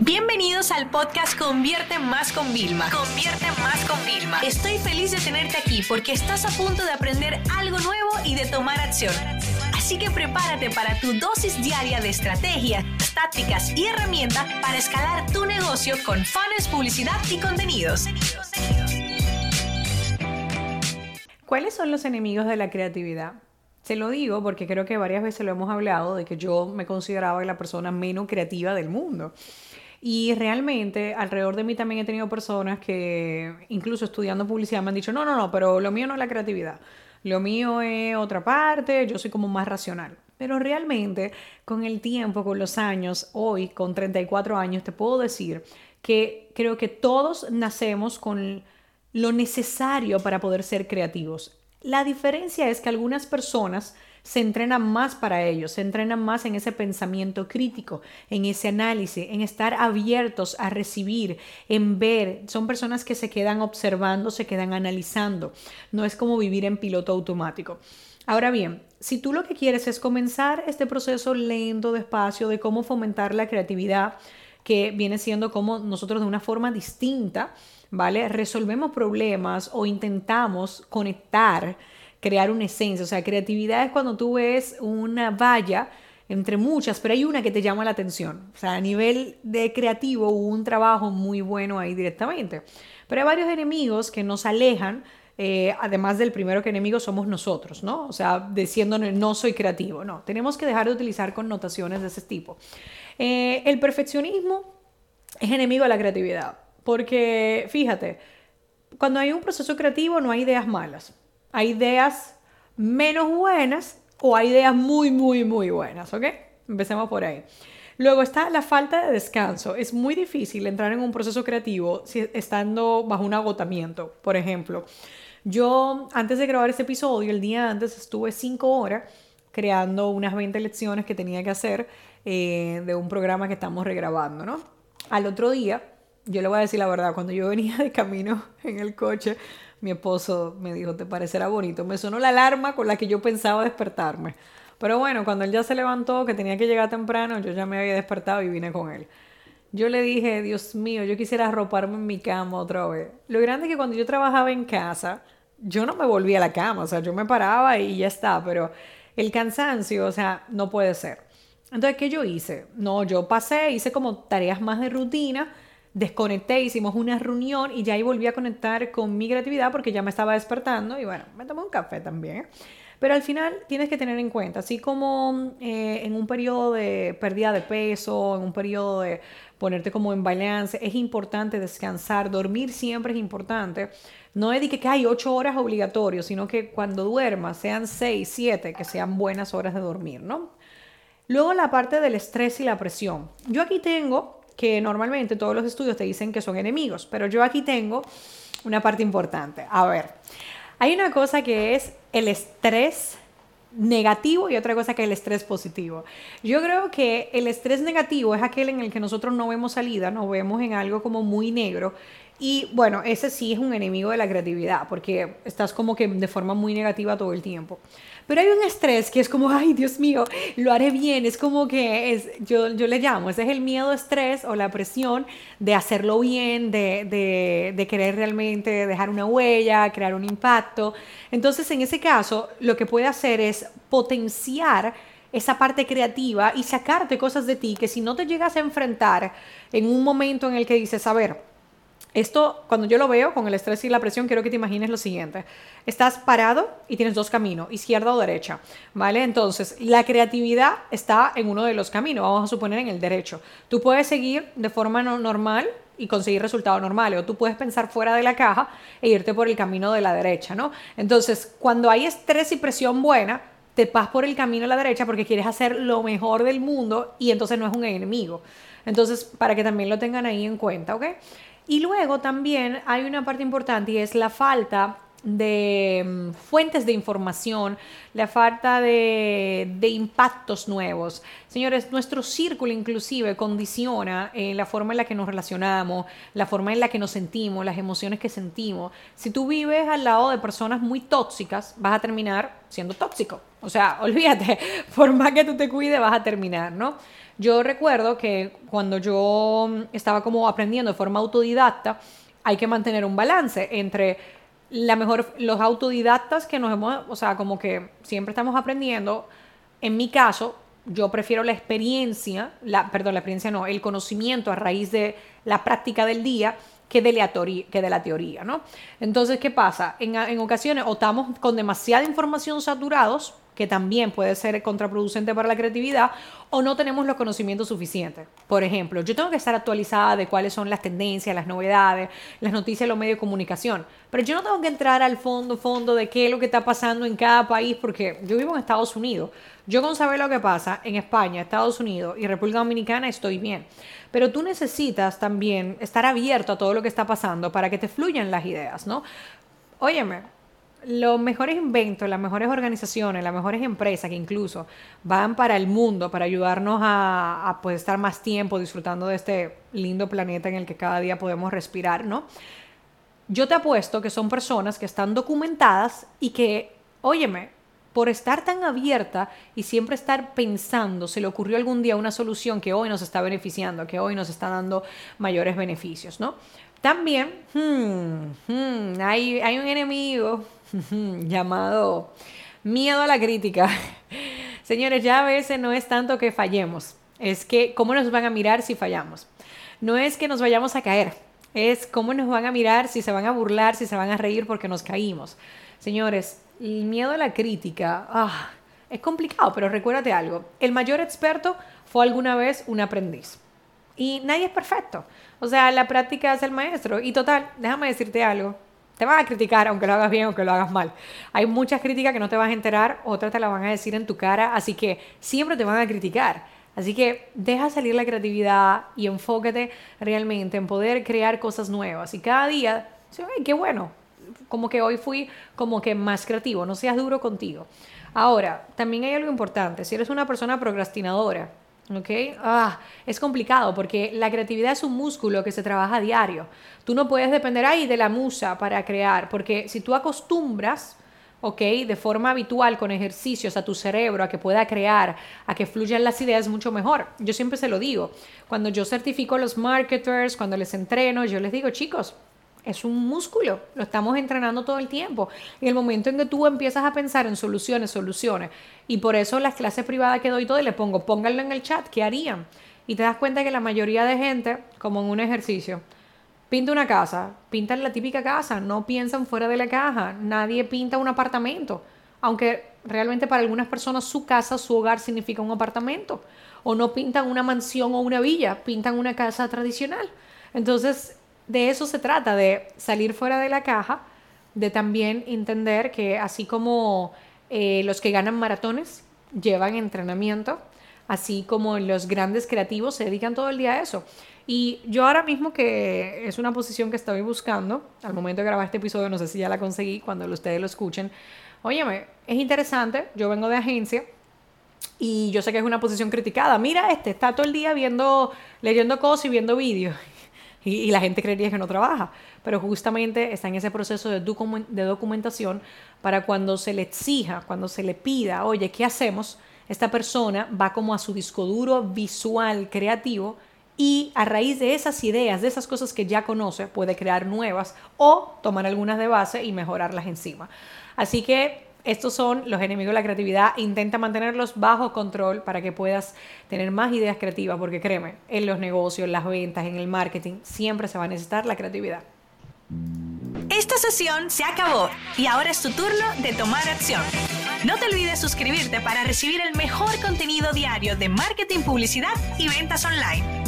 Bienvenidos al podcast Convierte Más con Vilma. Convierte Más con Vilma. Estoy feliz de tenerte aquí porque estás a punto de aprender algo nuevo y de tomar acción. Así que prepárate para tu dosis diaria de estrategias, tácticas y herramientas para escalar tu negocio con fans, publicidad y contenidos. ¿Cuáles son los enemigos de la creatividad? Se lo digo porque creo que varias veces lo hemos hablado de que yo me consideraba la persona menos creativa del mundo. Y realmente alrededor de mí también he tenido personas que incluso estudiando publicidad me han dicho, no, no, no, pero lo mío no es la creatividad, lo mío es otra parte, yo soy como más racional. Pero realmente con el tiempo, con los años, hoy con 34 años, te puedo decir que creo que todos nacemos con lo necesario para poder ser creativos. La diferencia es que algunas personas se entrenan más para ello, se entrenan más en ese pensamiento crítico, en ese análisis, en estar abiertos a recibir, en ver. Son personas que se quedan observando, se quedan analizando. No es como vivir en piloto automático. Ahora bien, si tú lo que quieres es comenzar este proceso lento, despacio, de cómo fomentar la creatividad, que viene siendo como nosotros de una forma distinta, ¿vale? Resolvemos problemas o intentamos conectar crear una esencia. O sea, creatividad es cuando tú ves una valla entre muchas, pero hay una que te llama la atención. O sea, a nivel de creativo hubo un trabajo muy bueno ahí directamente. Pero hay varios enemigos que nos alejan. Eh, además del primero que enemigo somos nosotros, ¿no? O sea, diciéndonos no soy creativo, no, tenemos que dejar de utilizar connotaciones de ese tipo. Eh, el perfeccionismo es enemigo de la creatividad, porque fíjate, cuando hay un proceso creativo no hay ideas malas, hay ideas menos buenas o hay ideas muy, muy, muy buenas, ¿ok? Empecemos por ahí. Luego está la falta de descanso. Es muy difícil entrar en un proceso creativo si, estando bajo un agotamiento. Por ejemplo, yo antes de grabar este episodio, el día antes estuve cinco horas creando unas 20 lecciones que tenía que hacer eh, de un programa que estamos regrabando, ¿no? Al otro día, yo le voy a decir la verdad, cuando yo venía de camino en el coche, mi esposo me dijo, ¿te parecerá bonito? Me sonó la alarma con la que yo pensaba despertarme. Pero bueno, cuando él ya se levantó, que tenía que llegar temprano, yo ya me había despertado y vine con él. Yo le dije, Dios mío, yo quisiera arroparme en mi cama otra vez. Lo grande es que cuando yo trabajaba en casa, yo no me volvía a la cama, o sea, yo me paraba y ya está, pero el cansancio, o sea, no puede ser. Entonces, ¿qué yo hice? No, yo pasé, hice como tareas más de rutina desconecté, hicimos una reunión y ya ahí volví a conectar con mi creatividad porque ya me estaba despertando y bueno, me tomé un café también. Pero al final tienes que tener en cuenta, así como eh, en un periodo de pérdida de peso, en un periodo de ponerte como en balance, es importante descansar, dormir siempre es importante. No es de que, hay ocho horas obligatorios, sino que cuando duermas sean seis, siete, que sean buenas horas de dormir, ¿no? Luego la parte del estrés y la presión. Yo aquí tengo que normalmente todos los estudios te dicen que son enemigos, pero yo aquí tengo una parte importante. A ver, hay una cosa que es el estrés negativo y otra cosa que el estrés positivo. Yo creo que el estrés negativo es aquel en el que nosotros no vemos salida, nos vemos en algo como muy negro. Y bueno, ese sí es un enemigo de la creatividad, porque estás como que de forma muy negativa todo el tiempo. Pero hay un estrés que es como, ay, Dios mío, lo haré bien. Es como que es, yo, yo le llamo, ese es el miedo, estrés o la presión de hacerlo bien, de, de, de querer realmente dejar una huella, crear un impacto. Entonces, en ese caso, lo que puede hacer es potenciar esa parte creativa y sacarte cosas de ti que si no te llegas a enfrentar en un momento en el que dices, a ver, esto, cuando yo lo veo con el estrés y la presión, quiero que te imagines lo siguiente. Estás parado y tienes dos caminos, izquierda o derecha, ¿vale? Entonces, la creatividad está en uno de los caminos, vamos a suponer en el derecho. Tú puedes seguir de forma normal y conseguir resultados normales, o tú puedes pensar fuera de la caja e irte por el camino de la derecha, ¿no? Entonces, cuando hay estrés y presión buena, te vas por el camino de la derecha porque quieres hacer lo mejor del mundo y entonces no es un enemigo. Entonces, para que también lo tengan ahí en cuenta, ¿ok? Y luego también hay una parte importante y es la falta de mm, fuentes de información, la falta de, impactos nuevos. Señores, nuestro círculo inclusive condiciona eh, la forma en la que nos relacionamos, la forma en la que nos sentimos, las emociones que sentimos. Si tú vives al lado de personas muy tóxicas, vas a terminar siendo tóxico. O sea, olvídate, por más que tú te cuides, vas a terminar, ¿no? Yo recuerdo que cuando yo mm, estaba como aprendiendo de forma autodidacta, hay que mantener un balance entre la mejor, los autodidactas que nos hemos, o sea, como que siempre estamos aprendiendo. En mi caso, yo prefiero la experiencia, la, perdón, la experiencia no, el conocimiento a raíz de la práctica del día que de la teoría, ¿no? Entonces, ¿qué pasa? En, en ocasiones o estamos con demasiada información saturados que también puede ser contraproducente para la creatividad, o no tenemos los conocimientos suficientes. Por ejemplo, yo tengo que estar actualizada de cuáles son las tendencias, las novedades, las noticias de los medios de comunicación, pero yo no tengo que entrar al fondo, fondo de qué es lo que está pasando en cada país, porque yo vivo en Estados Unidos. Yo con saber lo que pasa en España, Estados Unidos y República Dominicana estoy bien. Pero tú necesitas también estar abierto a todo lo que está pasando para que te fluyan las ideas, ¿no? Óyeme, los mejores inventos, las mejores organizaciones, las mejores empresas que incluso van para el mundo para ayudarnos a, a pues, estar más tiempo disfrutando de este lindo planeta en el que cada día podemos respirar, ¿no? Yo te apuesto que son personas que están documentadas y que, óyeme, por estar tan abierta y siempre estar pensando, se le ocurrió algún día una solución que hoy nos está beneficiando, que hoy nos está dando mayores beneficios, ¿no? También hmm, hmm, hay, hay un enemigo llamado miedo a la crítica. Señores, ya a veces no es tanto que fallemos, es que cómo nos van a mirar si fallamos. No es que nos vayamos a caer, es cómo nos van a mirar si se van a burlar, si se van a reír porque nos caímos. Señores, el miedo a la crítica ah, es complicado, pero recuérdate algo, el mayor experto fue alguna vez un aprendiz. Y nadie es perfecto. O sea, la práctica es el maestro. Y total, déjame decirte algo. Te van a criticar, aunque lo hagas bien, aunque lo hagas mal. Hay muchas críticas que no te vas a enterar, otras te las van a decir en tu cara, así que siempre te van a criticar. Así que deja salir la creatividad y enfócate realmente en poder crear cosas nuevas. Y cada día, qué bueno, como que hoy fui como que más creativo, no seas duro contigo. Ahora, también hay algo importante, si eres una persona procrastinadora, ¿Ok? Ah, es complicado porque la creatividad es un músculo que se trabaja a diario. Tú no puedes depender ahí de la musa para crear, porque si tú acostumbras, ¿ok? De forma habitual con ejercicios a tu cerebro a que pueda crear, a que fluyan las ideas mucho mejor. Yo siempre se lo digo. Cuando yo certifico a los marketers, cuando les entreno, yo les digo, chicos, es un músculo, lo estamos entrenando todo el tiempo. Y el momento en que tú empiezas a pensar en soluciones, soluciones, y por eso las clases privadas que doy todo y le pongo, pónganlo en el chat, ¿qué harían? Y te das cuenta que la mayoría de gente, como en un ejercicio, pinta una casa, pintan la típica casa, no piensan fuera de la caja, nadie pinta un apartamento, aunque realmente para algunas personas su casa, su hogar significa un apartamento, o no pintan una mansión o una villa, pintan una casa tradicional. Entonces, de eso se trata, de salir fuera de la caja, de también entender que así como eh, los que ganan maratones llevan entrenamiento, así como los grandes creativos se dedican todo el día a eso. Y yo ahora mismo que es una posición que estoy buscando, al momento de grabar este episodio, no sé si ya la conseguí cuando ustedes lo escuchen, óyeme, es interesante, yo vengo de agencia y yo sé que es una posición criticada, mira este, está todo el día viendo, leyendo cosas y viendo vídeos y, la gente creería que no trabaja, pero justamente está en ese proceso de, de documentación para cuando se le exija, cuando se le pida, oye, ¿qué hacemos? Esta persona va como a su disco duro visual, creativo, y a raíz de esas ideas, de esas cosas que ya conoce, puede crear nuevas o tomar algunas de base y mejorarlas encima. Así que estos son los enemigos de la creatividad. Intenta mantenerlos bajo control para que puedas tener más ideas creativas, porque créeme, en los negocios, en las ventas, en el marketing, siempre se va a necesitar la creatividad. Esta sesión se acabó y ahora es tu turno de tomar acción. No te olvides suscribirte para recibir el mejor contenido diario de marketing, publicidad y ventas online.